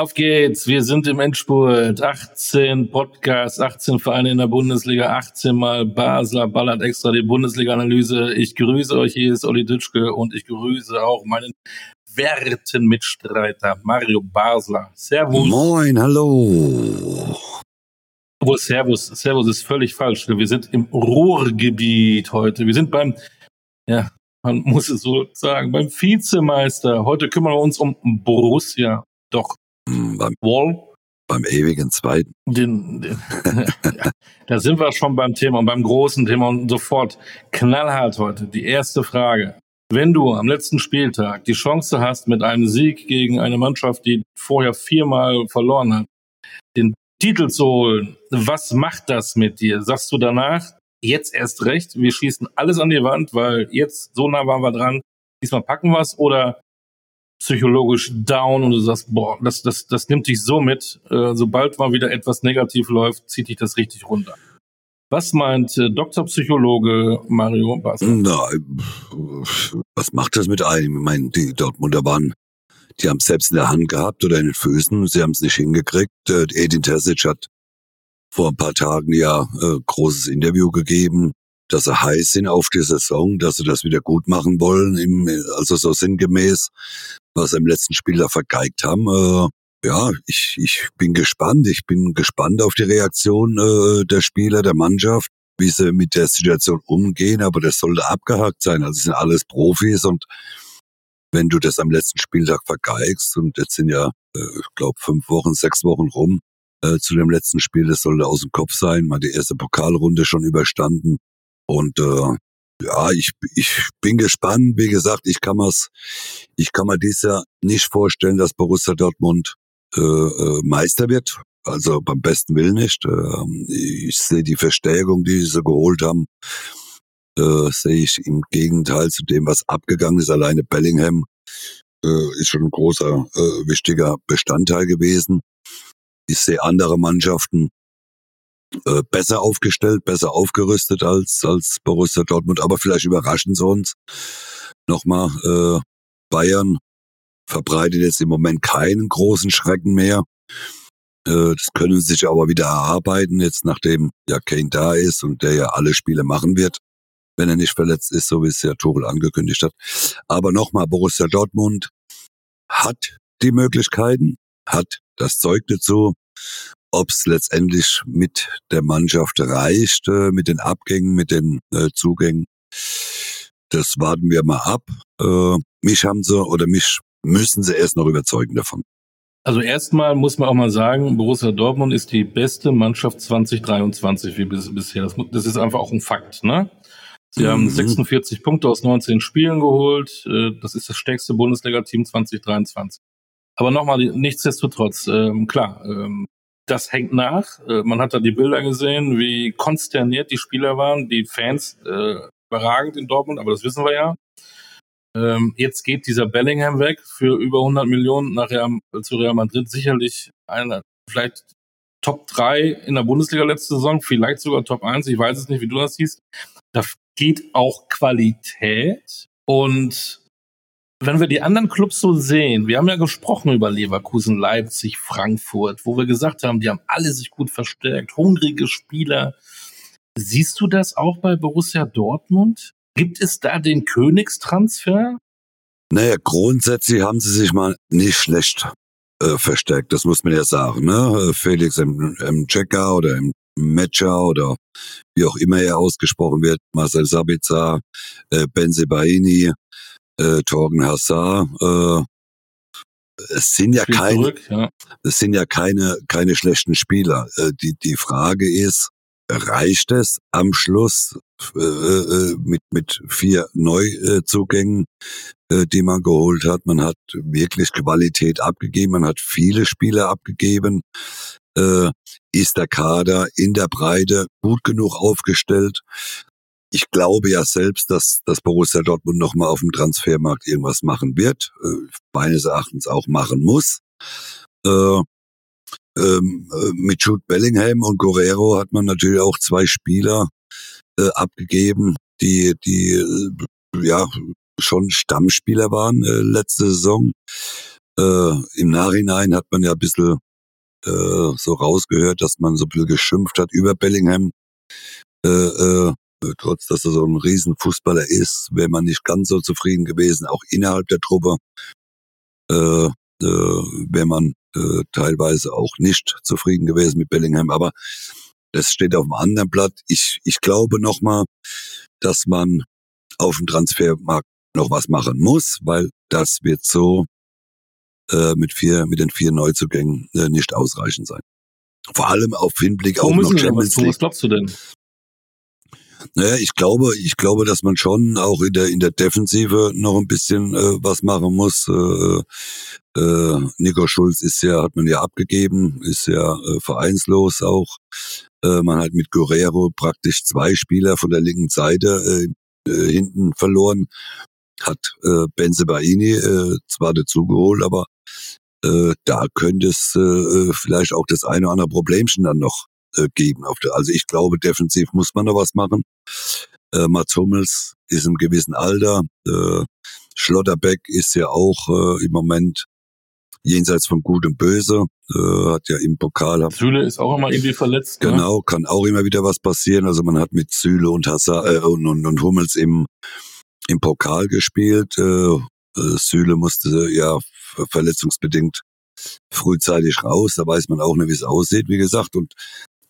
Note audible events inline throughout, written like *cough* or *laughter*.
Auf geht's, wir sind im Endspurt. 18 Podcasts, 18 Vereine in der Bundesliga, 18 Mal Basler ballert extra die Bundesliga-Analyse. Ich grüße euch, hier ist Olli Dütschke und ich grüße auch meinen werten Mitstreiter Mario Basler. Servus. Moin, hallo. Obwohl Servus, Servus ist völlig falsch. Wir sind im Ruhrgebiet heute. Wir sind beim, ja, man muss es so sagen, beim Vizemeister. Heute kümmern wir uns um Borussia. Doch *clears throat* beim Wall. Beim ewigen Zweiten. Den, den, *laughs* da sind wir schon beim Thema und beim großen Thema und sofort knallhart heute. Die erste Frage. Wenn du am letzten Spieltag die Chance hast, mit einem Sieg gegen eine Mannschaft, die vorher viermal verloren hat, den Titel zu holen, was macht das mit dir? Sagst du danach, jetzt erst recht, wir schießen alles an die Wand, weil jetzt so nah waren wir dran, diesmal packen wir es oder psychologisch down und du sagst, boah, das, das, das nimmt dich so mit, äh, sobald mal wieder etwas negativ läuft, zieht dich das richtig runter. Was meint äh, Doktorpsychologe Mario Basler? Na, was macht das mit einem? Ich meine, die Dortmunder waren, die haben es selbst in der Hand gehabt oder in den Füßen, sie haben es nicht hingekriegt. Äh, Edin Terzic hat vor ein paar Tagen ja äh, großes Interview gegeben, dass sie heiß sind auf die Saison, dass sie das wieder gut machen wollen, im, also so sinngemäß, was sie im letzten Spiel da vergeigt haben. Äh, ja, ich, ich bin gespannt. Ich bin gespannt auf die Reaktion äh, der Spieler, der Mannschaft, wie sie mit der Situation umgehen. Aber das sollte abgehakt sein. Also es sind alles Profis und wenn du das am letzten Spieltag vergeigst und jetzt sind ja, äh, ich glaube, fünf Wochen, sechs Wochen rum äh, zu dem letzten Spiel, das sollte aus dem Kopf sein, mal die erste Pokalrunde schon überstanden. Und äh, ja, ich, ich bin gespannt. Wie gesagt, ich kann mir's, ich kann mir dies Jahr nicht vorstellen, dass Borussia Dortmund äh, äh, Meister wird. Also beim besten Willen nicht. Äh, ich sehe die Verstärkung, die sie geholt haben, äh, sehe ich im Gegenteil zu dem, was abgegangen ist. Alleine Bellingham äh, ist schon ein großer, äh, wichtiger Bestandteil gewesen. Ich sehe andere Mannschaften äh, besser aufgestellt, besser aufgerüstet als, als Borussia Dortmund, aber vielleicht überraschen sie uns. Nochmal, äh, Bayern verbreitet jetzt im Moment keinen großen Schrecken mehr. Äh, das können sie sich aber wieder erarbeiten, jetzt nachdem ja Kane da ist und der ja alle Spiele machen wird, wenn er nicht verletzt ist, so wie es ja Tuchel angekündigt hat. Aber nochmal, Borussia Dortmund hat die Möglichkeiten, hat das Zeug dazu ob es letztendlich mit der Mannschaft reicht, äh, mit den Abgängen, mit den äh, Zugängen, das warten wir mal ab. Äh, mich haben sie oder mich müssen sie erst noch überzeugen davon. Also erstmal muss man auch mal sagen, Borussia Dortmund ist die beste Mannschaft 2023 wie bis, bisher. Das, das, ist einfach auch ein Fakt, ne? Sie mhm. haben 46 Punkte aus 19 Spielen geholt. Äh, das ist das stärkste Bundesliga-Team 2023. Aber nochmal, nichtsdestotrotz, ähm, klar, ähm, das hängt nach. Äh, man hat da die Bilder gesehen, wie konsterniert die Spieler waren, die Fans äh, überragend in Dortmund, aber das wissen wir ja. Ähm, jetzt geht dieser Bellingham weg für über 100 Millionen nach Real, zu Real Madrid. Sicherlich einer, vielleicht Top 3 in der Bundesliga letzte Saison, vielleicht sogar Top 1, ich weiß es nicht, wie du das siehst. Da geht auch Qualität und wenn wir die anderen Clubs so sehen, wir haben ja gesprochen über Leverkusen, Leipzig, Frankfurt, wo wir gesagt haben, die haben alle sich gut verstärkt, hungrige Spieler. Siehst du das auch bei Borussia Dortmund? Gibt es da den Königstransfer? Naja, grundsätzlich haben sie sich mal nicht schlecht äh, verstärkt, das muss man ja sagen. Ne? Felix im, im Checker oder im Matcher oder wie auch immer er ausgesprochen wird, Marcel Sabitzer, äh, Benzebaini, äh, Torgen Hassar, äh, es sind ja keine, zurück, ja. es sind ja keine, keine schlechten Spieler. Äh, die, die Frage ist, reicht es am Schluss äh, äh, mit, mit vier Neuzugängen, äh, die man geholt hat? Man hat wirklich Qualität abgegeben, man hat viele Spieler abgegeben. Äh, ist der Kader in der Breite gut genug aufgestellt, ich glaube ja selbst, dass, dass Borussia Dortmund nochmal auf dem Transfermarkt irgendwas machen wird, äh, meines Erachtens auch machen muss. Äh, ähm, äh, mit Jude Bellingham und Guerrero hat man natürlich auch zwei Spieler äh, abgegeben, die, die äh, ja schon Stammspieler waren äh, letzte Saison. Äh, Im Nachhinein hat man ja ein bisschen äh, so rausgehört, dass man so bisschen geschimpft hat über Bellingham. Trotz dass er so ein Riesenfußballer ist, wäre man nicht ganz so zufrieden gewesen, auch innerhalb der Truppe. Äh, äh, wäre man äh, teilweise auch nicht zufrieden gewesen mit Bellingham. Aber das steht auf dem anderen Blatt. Ich, ich glaube nochmal, dass man auf dem Transfermarkt noch was machen muss, weil das wird so äh, mit vier, mit den vier Neuzugängen äh, nicht ausreichend sein. Vor allem auf Hinblick auf noch Champions League. Was glaubst du denn? Naja, ich glaube, ich glaube, dass man schon auch in der in der Defensive noch ein bisschen äh, was machen muss. Äh, äh, Nico Schulz ist ja, hat man ja abgegeben, ist ja äh, vereinslos auch. Äh, man hat mit Guerrero praktisch zwei Spieler von der linken Seite äh, äh, hinten verloren. Hat äh, Benze Baini äh, zwar dazu geholt, aber äh, da könnte es äh, vielleicht auch das eine oder andere Problemchen dann noch äh, geben. Auf der, also ich glaube, defensiv muss man noch was machen. Äh, Mats Hummels ist im gewissen Alter. Äh, Schlotterbeck ist ja auch äh, im Moment jenseits von Gut und Böse. Äh, hat ja im Pokal. Süle ist auch immer irgendwie verletzt. Ne? Genau, ne? kann auch immer wieder was passieren. Also man hat mit Süle und, Hazard, äh, und, und, und Hummels im, im Pokal gespielt. Äh, äh Süle musste ja verletzungsbedingt frühzeitig raus. Da weiß man auch nicht, wie es aussieht, wie gesagt. Und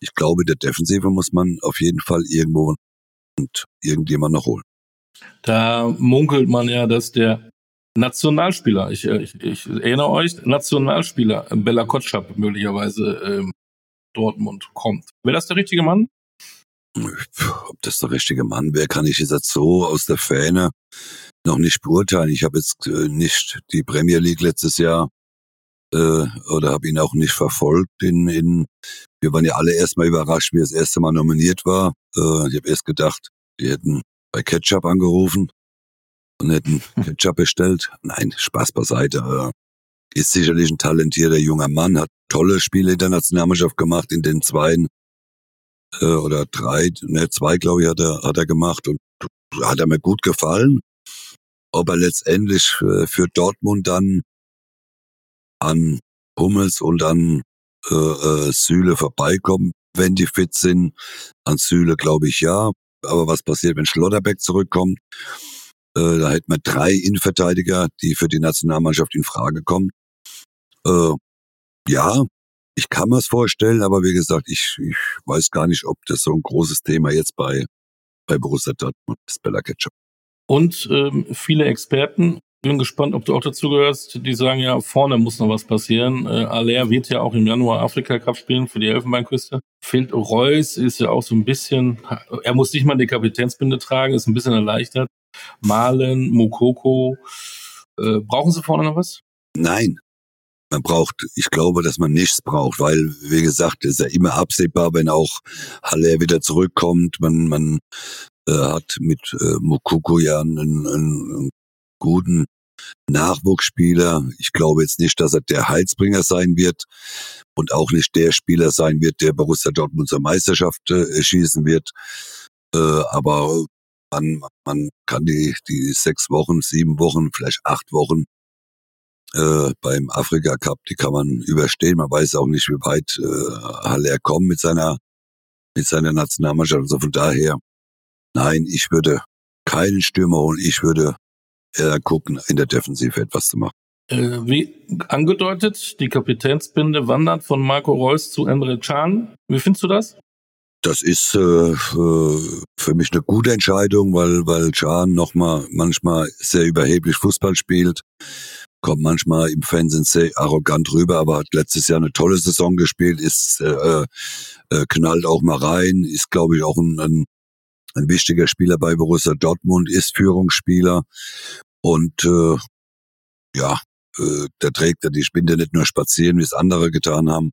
ich glaube, der Defensive muss man auf jeden Fall irgendwo und irgendjemand noch holen. Da munkelt man ja, dass der Nationalspieler, ich, ich, ich erinnere euch, Nationalspieler Bella Kotschap möglicherweise ähm, Dortmund kommt. Wäre das der richtige Mann? Ob das der richtige Mann wäre, kann ich jetzt so aus der Fähne noch nicht beurteilen. Ich habe jetzt äh, nicht die Premier League letztes Jahr äh, oder habe ihn auch nicht verfolgt. In, in, wir waren ja alle erstmal überrascht, wie er das erste Mal nominiert war. Äh, ich habe erst gedacht, die hätten bei Ketchup angerufen und hätten Ketchup bestellt. Nein, Spaß beiseite. Äh, ist sicherlich ein talentierter junger Mann, hat tolle Spiele in der Nationalmannschaft gemacht, in den zwei äh, oder drei, ne, zwei glaube ich hat er, hat er gemacht und hat er mir gut gefallen. Ob er letztendlich äh, für Dortmund dann an Hummels und an äh, äh, Süle vorbeikommen, wenn die fit sind. An Süle glaube ich ja. Aber was passiert, wenn Schlotterbeck zurückkommt? Äh, da hätten wir drei Innenverteidiger, die für die Nationalmannschaft in Frage kommen. Äh, ja, ich kann mir es vorstellen, aber wie gesagt, ich, ich weiß gar nicht, ob das so ein großes Thema jetzt bei, bei Borussia Dortmund ist, Bella Ketchup. Und ähm, viele Experten bin gespannt, ob du auch dazu gehörst. Die sagen ja, vorne muss noch was passieren. Äh, Aller wird ja auch im Januar Afrika Cup spielen für die Elfenbeinküste. Fehlt Reus, ist ja auch so ein bisschen, er muss nicht mal die Kapitänsbinde tragen, ist ein bisschen erleichtert. Malen, Mokoko. Äh, brauchen sie vorne noch was? Nein. Man braucht, ich glaube, dass man nichts braucht, weil, wie gesagt, ist ja immer absehbar, wenn auch Haller wieder zurückkommt. Man, man äh, hat mit äh, Mokoko ja einen, einen guten Nachwuchsspieler. Ich glaube jetzt nicht, dass er der Heizbringer sein wird und auch nicht der Spieler sein wird, der Borussia Dortmund zur Meisterschaft äh, schießen wird. Äh, aber man, man kann die, die sechs Wochen, sieben Wochen, vielleicht acht Wochen äh, beim Afrika Cup, die kann man überstehen. Man weiß auch nicht, wie weit äh, Haller kommt mit seiner, mit seiner Nationalmannschaft. Also von daher, nein, ich würde keinen Stürmer holen. Ich würde äh, gucken, in der Defensive etwas zu machen. Äh, wie angedeutet, die Kapitänsbinde wandert von Marco Reus zu Emre Can. Wie findest du das? Das ist äh, für mich eine gute Entscheidung, weil weil Can nochmal manchmal sehr überheblich Fußball spielt, kommt manchmal im Fernsehen sehr arrogant rüber, aber hat letztes Jahr eine tolle Saison gespielt, ist äh, äh, knallt auch mal rein, ist glaube ich auch ein, ein ein wichtiger Spieler bei Borussia Dortmund, ist Führungsspieler und äh, ja, äh, der trägt ja die Spinde nicht nur spazieren, wie es andere getan haben,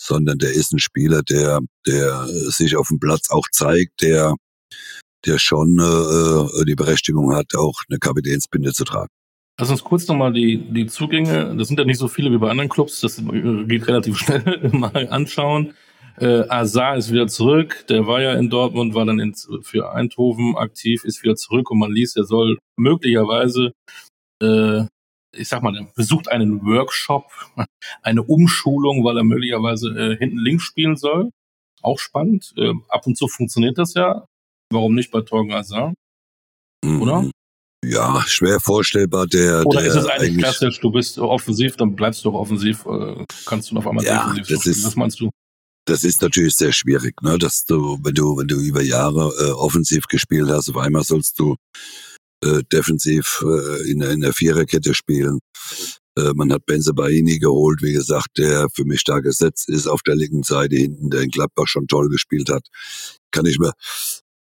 sondern der ist ein Spieler, der, der sich auf dem Platz auch zeigt, der, der schon äh, die Berechtigung hat, auch eine Kapitänsbinde zu tragen. Lass uns kurz nochmal die, die Zugänge, das sind ja nicht so viele wie bei anderen Clubs, das geht relativ schnell, *laughs* mal anschauen. Äh, Azar ist wieder zurück. Der war ja in Dortmund, war dann in, für Eindhoven aktiv, ist wieder zurück und man liest, er soll möglicherweise äh, ich sag mal, besucht einen Workshop, *laughs* eine Umschulung, weil er möglicherweise äh, hinten links spielen soll. Auch spannend. Äh, ab und zu funktioniert das ja. Warum nicht bei Torgen Hazard? Oder? Mhm. Ja, schwer vorstellbar. Der, Oder der ist es eigentlich klassisch, du bist offensiv, dann bleibst du auch offensiv, äh, kannst du auf einmal Ja, defensiv das spielen. ist- Was meinst du? Das ist natürlich sehr schwierig, ne? Dass du, wenn du, wenn du über Jahre äh, offensiv gespielt hast, auf einmal sollst du äh, defensiv äh, in, der- in der Viererkette spielen. Äh, man hat Benze Baini geholt, wie gesagt, der für mich da gesetzt ist auf der linken Seite hinten, der in Gladbach schon toll gespielt hat. Kann ich mir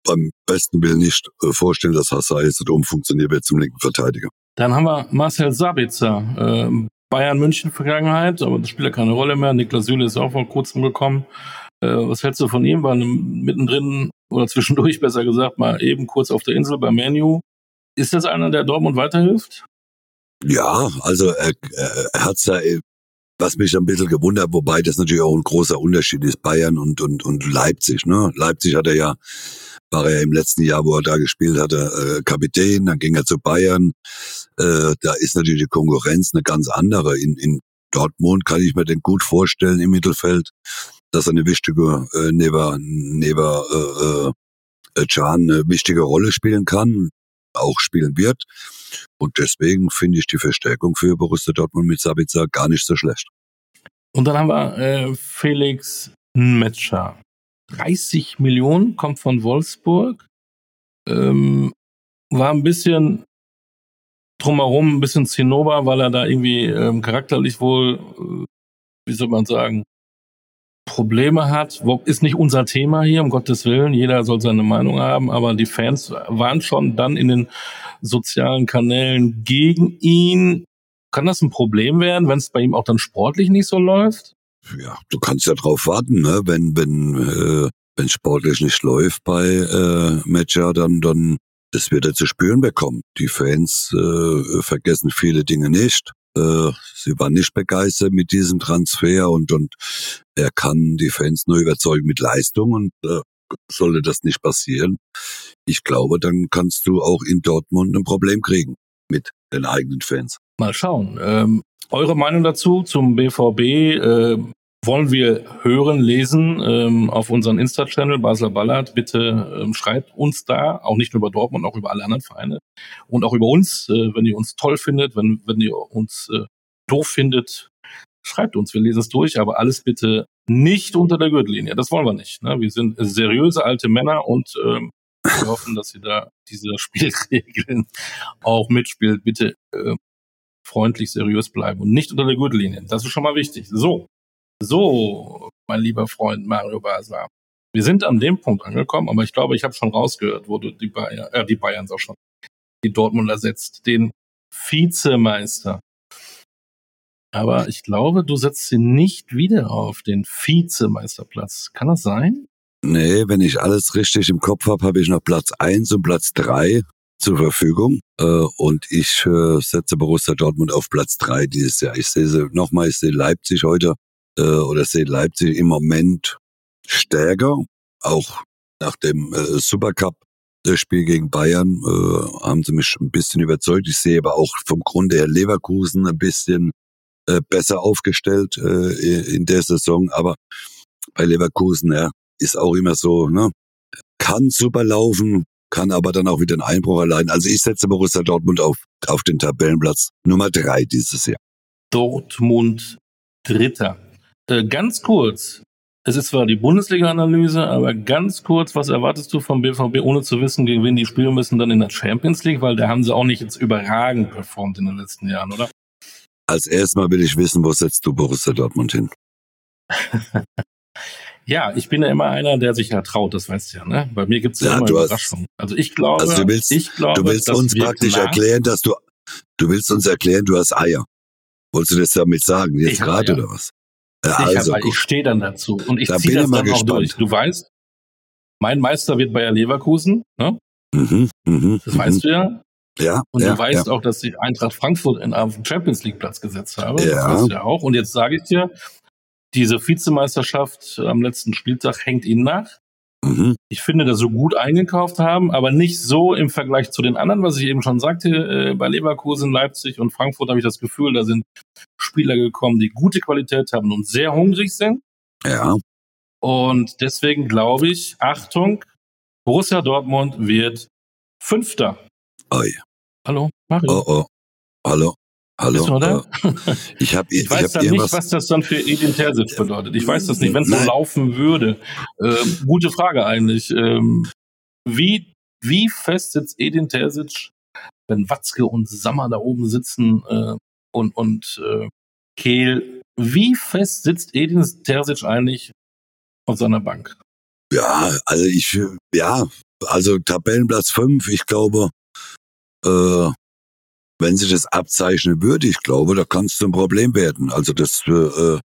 beim besten Willen nicht äh, vorstellen, dass Hassai jetzt umfunktioniert wird zum linken Verteidiger. Dann haben wir Marcel Sabitzer, ähm, Bayern München Vergangenheit, aber das spielt ja keine Rolle mehr. Niklas Süle ist auch vor kurzem gekommen. Äh, was hältst du von ihm? War mittendrin oder zwischendurch besser gesagt mal eben kurz auf der Insel bei Manu. Ist das einer, der Dortmund weiterhilft? Ja, also er, er er hat's da, äh, was mich ein bisschen gewundert, wobei das natürlich auch ein großer Unterschied ist, Bayern und, und, und Leipzig. Ne? Leipzig hat er ja, war er im letzten Jahr, wo er da gespielt hatte, äh, Kapitän, dann ging er zu Bayern. Äh, da ist natürlich die Konkurrenz eine ganz andere. In, in Dortmund kann ich mir den gut vorstellen im Mittelfeld, dass er eine wichtige, äh, Neva, Neva äh, äh, Can eine wichtige Rolle spielen kann, auch spielen wird. Und deswegen finde ich die Verstärkung für Borussia Dortmund mit Sabitzer gar nicht so schlecht. Und dann haben wir äh, Felix Metscher. 30 Millionen, kommt von Wolfsburg. Ähm, war ein bisschen drumherum, ein bisschen Zinnober, weil er da irgendwie ähm, charakterlich wohl, äh, wie soll man sagen, Probleme hat. Ist nicht unser Thema hier, um Gottes Willen. Jeder soll seine Meinung haben, aber die Fans waren schon dann in den sozialen Kanälen gegen ihn. Kann das ein Problem werden, wenn es bei ihm auch dann sportlich nicht so läuft? Ja, du kannst ja drauf warten, ne? wenn wenn äh, wenn sportlich nicht läuft bei äh, Matcher, dann dann das wird er zu spüren bekommen. Die Fans äh, vergessen viele Dinge nicht. Äh, sie waren nicht begeistert mit diesem Transfer und und er kann die Fans nur überzeugen mit Leistung und äh, sollte das nicht passieren, ich glaube, dann kannst du auch in Dortmund ein Problem kriegen mit den eigenen Fans. Mal schauen. Ähm, eure Meinung dazu zum BVB äh, wollen wir hören, lesen ähm, auf unseren Insta-Channel Basler Ballard. Bitte ähm, schreibt uns da, auch nicht nur über Dortmund, auch über alle anderen Vereine und auch über uns, äh, wenn ihr uns toll findet, wenn, wenn ihr uns äh, doof findet, schreibt uns, wir lesen es durch, aber alles bitte nicht unter der Gürtellinie. Das wollen wir nicht. Ne? Wir sind seriöse alte Männer und ähm, wir hoffen, dass ihr da diese *laughs* Spielregeln auch mitspielt. Bitte äh, freundlich, seriös bleiben und nicht unter der Gürtellinie. Das ist schon mal wichtig. So, so, mein lieber Freund Mario Basler. Wir sind an dem Punkt angekommen, aber ich glaube, ich habe schon rausgehört, wo du die Bayern, äh, die Bayern auch schon, die Dortmund ersetzt, den Vizemeister. Aber ich glaube, du setzt sie nicht wieder auf den Vizemeisterplatz. Kann das sein? Nee, wenn ich alles richtig im Kopf habe, habe ich noch Platz eins und Platz drei zur Verfügung. Äh, und ich äh, setze Borussia Dortmund auf Platz drei dieses Jahr. Ich sehe sie nochmal, ich sehe Leipzig heute äh, oder sehe Leipzig im Moment stärker. Auch nach dem äh, Supercup das Spiel gegen Bayern äh, haben sie mich ein bisschen überzeugt. Ich sehe aber auch vom Grunde her Leverkusen ein bisschen äh, besser aufgestellt äh, in der Saison. Aber bei Leverkusen, ja, ist auch immer so, ne? Kann super laufen, kann aber dann auch wieder einen Einbruch erleiden. Also ich setze Borussia Dortmund auf, auf den Tabellenplatz Nummer drei dieses Jahr. Dortmund Dritter. Äh, ganz kurz. Es ist zwar die Bundesliga-Analyse, aber ganz kurz, was erwartest du vom BVB, ohne zu wissen, gegen wen die spielen müssen, dann in der Champions League? Weil da haben sie auch nicht jetzt überragend performt in den letzten Jahren, oder? Als erstes mal will ich wissen, wo setzt du Borussia Dortmund hin? *laughs* Ja, ich bin ja immer einer, der sich ja traut, das weißt du ja, ne? Bei mir gibt's ja, Ja, immer hast- Überraschungen. Also ich glaube, Also du willst- ich glaube, Du willst das uns praktisch erklären, dass du, du willst uns erklären, du hast Eier. Wolltest du das damit sagen, jetzt gerade oder was? Ja, Ich, also ich stehe dann dazu und ich Da ziehe das dann auch gespannt. durch. Du weißt, mein Meister wird Bayer Leverkusen, ne? Mhm, mhm, Das weißt du ja. Ja, Und ja, du weißt ja. auch, dass ich Eintracht Frankfurt in auf den Champions League Platz gesetzt habe. Das Ja. weißt du ja auch. Und jetzt sage ich dir, diese Vizemeisterschaft am letzten Spieltag hängt ihnen nach. Mhm. Ich finde, dass sie gut eingekauft haben, aber nicht so im Vergleich zu den anderen, was ich eben schon sagte. Äh, bei Leverkusen, Leipzig und Frankfurt habe ich das Gefühl, da sind Spieler gekommen, die gute Qualität haben und sehr hungrig sind. Ja. Und deswegen glaube ich, Achtung, Borussia Dortmund wird Fünfter. Oi. Hallo, Mario. Oh, oh. Hallo. Hallo. Du, oder? ich, hab, ich, ich weiß dann nicht, was das dann für Edin Terzic bedeutet. Ich weiß das nicht, wenn es so laufen würde. Ähm, gute Frage eigentlich. Ähm, wie, wie fest sitzt Edin Terzic, wenn Watzke und Sammer da oben sitzen äh, und, und äh, Kehl, wie fest sitzt Edin Terzic eigentlich auf seiner Bank? Ja, also ich, ja, also Tabellenplatz 5, ich glaube, äh, wenn sich das abzeichnen würde, ich glaube, da kann es zum Problem werden. Also das äh,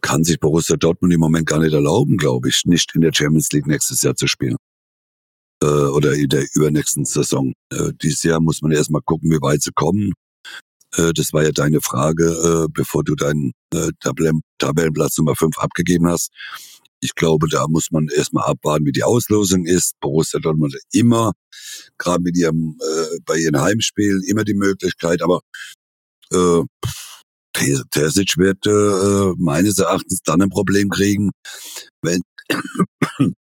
kann sich Borussia Dortmund im Moment gar nicht erlauben, glaube ich, nicht in der Champions League nächstes Jahr zu spielen. Äh, oder in der übernächsten Saison. Äh, dieses Jahr muss man erstmal gucken, wie weit sie kommen. Äh, das war ja deine Frage, äh, bevor du deinen äh, Tabellen Tabellenplatz Nummer 5 abgegeben hast. Ich glaube, da muss man erstmal abwarten, wie die Auslosung ist. Borussia Dortmund immer, gerade mit ihrem, äh, bei ihren Heimspielen, immer die Möglichkeit, aber äh, Terzic wird äh, meines Erachtens dann ein Problem kriegen, wenn *coughs*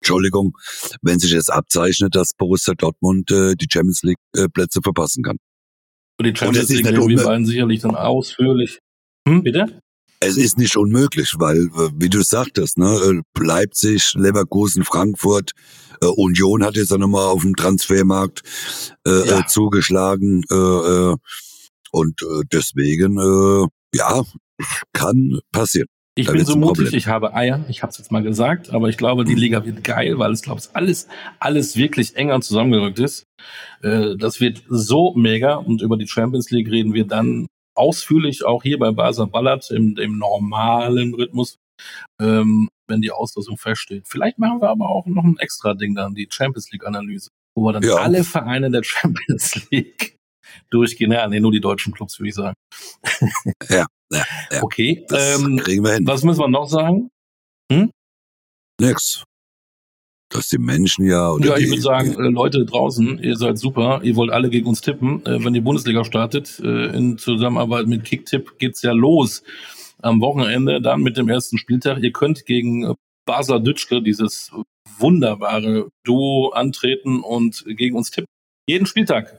Entschuldigung, wenn sich jetzt abzeichnet, dass Borussia Dortmund äh, die Champions League äh, Plätze verpassen kann. Und die Champions League wir beiden sicherlich dann ausführlich. Hm, bitte? Es ist nicht unmöglich, weil, äh, wie du sagtest, ne, äh, Leipzig, Leverkusen, Frankfurt, äh, Union hat jetzt auch nochmal auf dem Transfermarkt äh, ja. zugeschlagen. Äh, und äh, deswegen, äh, ja, kann passieren. Ich da bin so mutig, Problem. ich habe Eier, ich habe es jetzt mal gesagt, aber ich glaube, die Liga wird geil, weil es, glaube ich, alles, alles wirklich enger zusammengerückt ist. Äh, das wird so mega und über die Champions League reden wir dann ausführlich auch hier bei Basel Ballard im, im normalen Rhythmus, ähm, wenn die Auslosung feststeht. Vielleicht machen wir aber auch noch ein extra Ding dann, die Champions League Analyse, wo wir dann ja. alle Vereine der Champions League *laughs* durchgehen. Ja, nee, nur die deutschen Clubs, würde ich sagen. *laughs* ja, ja, ja. Okay. Das ähm, kriegen wir hin. Was müssen wir noch sagen? Hm? Nix dass die Menschen ja. Oder ja, ich würde sagen, äh, Leute draußen, ihr seid super, ihr wollt alle gegen uns tippen. Äh, wenn die Bundesliga startet, äh, in Zusammenarbeit mit Kicktipp geht's ja los am Wochenende, dann mit dem ersten Spieltag. Ihr könnt gegen äh, Basler Dütschke, dieses wunderbare Duo, antreten und gegen uns tippen. Jeden Spieltag.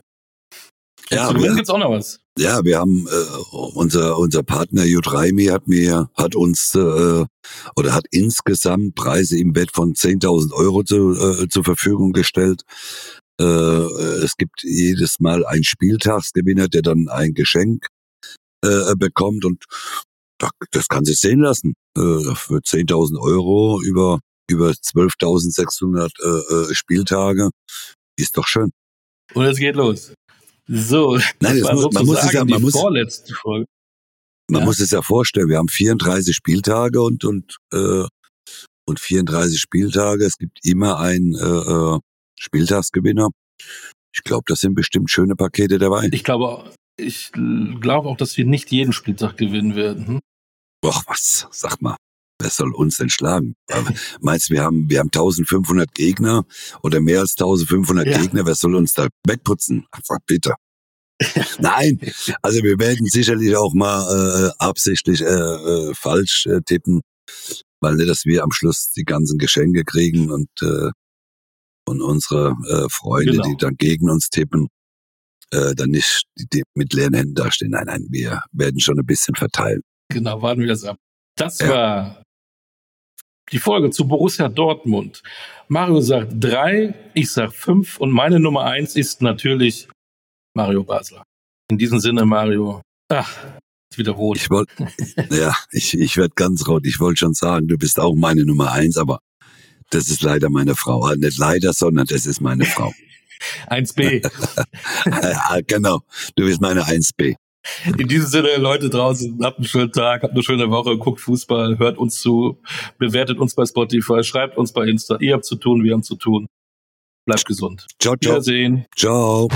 Ja, zu gewinnen gibt's auch noch was. Ja, wir haben äh, unser unser Partner Jutraimi hat mir hat uns äh, oder hat insgesamt Preise im Wert von 10.000 Euro zu, äh, zur Verfügung gestellt. Äh, es gibt jedes Mal einen Spieltagsgewinner, der dann ein Geschenk äh, bekommt und das kann sich sehen lassen. Äh, für 10.000 Euro über über 12.600 äh, äh, Spieltage ist doch schön. Und es geht los. So, Nein, das muss, man muss es ja, man muss, vorletzte Folge. Man ja. muss es ja vorstellen, wir haben 34 Spieltage und und äh, und 34 Spieltage. Es gibt immer einen äh, äh, Spieltagsgewinner. Ich glaube, das sind bestimmt schöne Pakete dabei. Ich glaube, ich glaube auch, dass wir nicht jeden Spieltag gewinnen werden. Hm? Boah, was? Sag mal. Wer soll uns denn schlagen? *laughs* Meinst du, wir haben, wir haben 1500 Gegner oder mehr als 1500 ja. Gegner? Wer soll uns da wegputzen? Einfach bitte. *laughs* Nein, also wir werden sicherlich auch mal äh, absichtlich äh, äh, falsch äh, tippen, weil nicht, dass wir am Schluss die ganzen Geschenke kriegen und äh, und unsere äh, Freunde, genau. die dann gegen uns tippen, äh, dann nicht die, die mit leeren Händen dastehen. Nein, nein, wir werden schon ein bisschen verteilen. Genau, warten wir das ab. Das ja. war die Folge zu Borussia Dortmund. Mario sagt drei, ich sag fünf und meine Nummer eins ist natürlich Mario Basler. In diesem Sinne, Mario, ach, wiederholt. Ich wollte, *laughs* ja, ich, ich werde ganz rot. Ich wollte schon sagen, du bist auch meine Nummer eins, aber das ist leider meine Frau. Also nicht leider, sondern das ist meine Frau. *laughs* 1b. ja, *laughs* genau. Du bist meine 1b. In diesem Sinne, Leute draußen, habt einen schönen Tag, habt eine schöne Woche, guckt Fußball, hört uns zu, bewertet uns bei Spotify, schreibt uns bei Insta. Ihr habt zu tun, wir haben zu tun. Bleibt gesund. Ciao, ciao. Wiedersehen. Ciao.